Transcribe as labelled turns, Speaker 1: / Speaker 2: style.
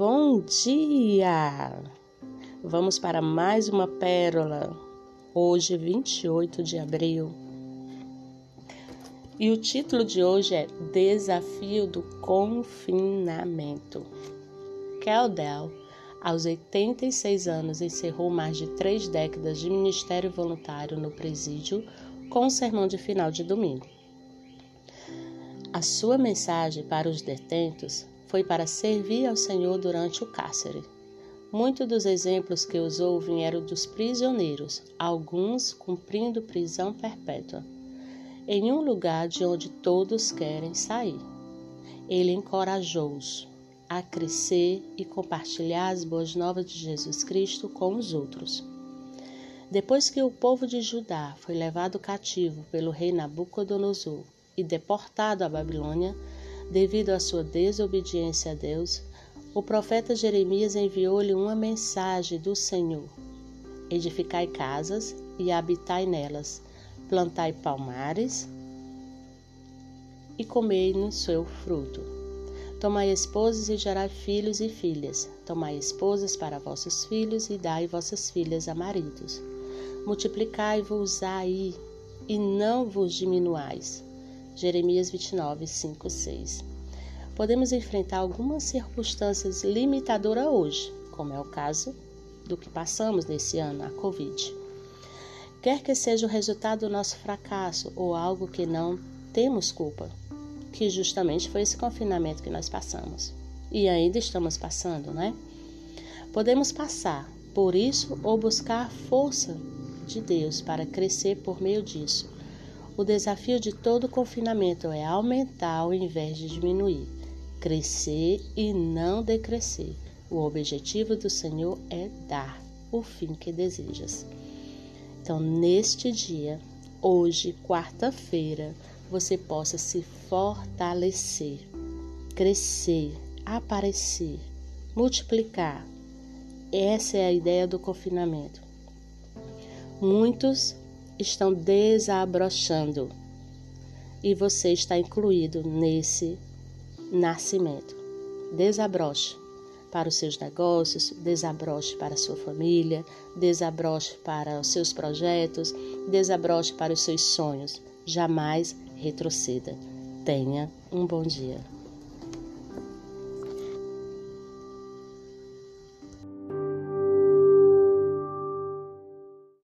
Speaker 1: Bom dia! Vamos para mais uma pérola. Hoje, 28 de abril. E o título de hoje é Desafio do Confinamento. Keldel, aos 86 anos, encerrou mais de três décadas de ministério voluntário no presídio com o sermão de final de domingo. A sua mensagem para os detentos foi para servir ao Senhor durante o cárcere. Muitos dos exemplos que usou vieram dos prisioneiros, alguns cumprindo prisão perpétua, em um lugar de onde todos querem sair. Ele encorajou-os a crescer e compartilhar as boas novas de Jesus Cristo com os outros. Depois que o povo de Judá foi levado cativo pelo rei Nabucodonosor e deportado à Babilônia, devido à sua desobediência a Deus, o profeta Jeremias enviou-lhe uma mensagem do Senhor: Edificai casas e habitai nelas, plantai palmares e comei no seu fruto. Tomai esposas e gerai filhos e filhas. Tomai esposas para vossos filhos e dai vossas filhas a maridos. Multiplicai-vos aí e não vos diminuais Jeremias 29, 5, 6. Podemos enfrentar algumas circunstâncias limitadoras hoje, como é o caso do que passamos nesse ano, a Covid. Quer que seja o resultado do nosso fracasso ou algo que não temos culpa, que justamente foi esse confinamento que nós passamos e ainda estamos passando, né? Podemos passar por isso ou buscar força de Deus para crescer por meio disso o desafio de todo confinamento é aumentar ao invés de diminuir, crescer e não decrescer. O objetivo do Senhor é dar o fim que desejas. Então, neste dia, hoje, quarta-feira, você possa se fortalecer, crescer, aparecer, multiplicar. Essa é a ideia do confinamento. Muitos estão desabrochando e você está incluído nesse nascimento. Desabroche para os seus negócios, desabroche para a sua família, desabroche para os seus projetos, desabroche para os seus sonhos. Jamais retroceda. Tenha um bom dia.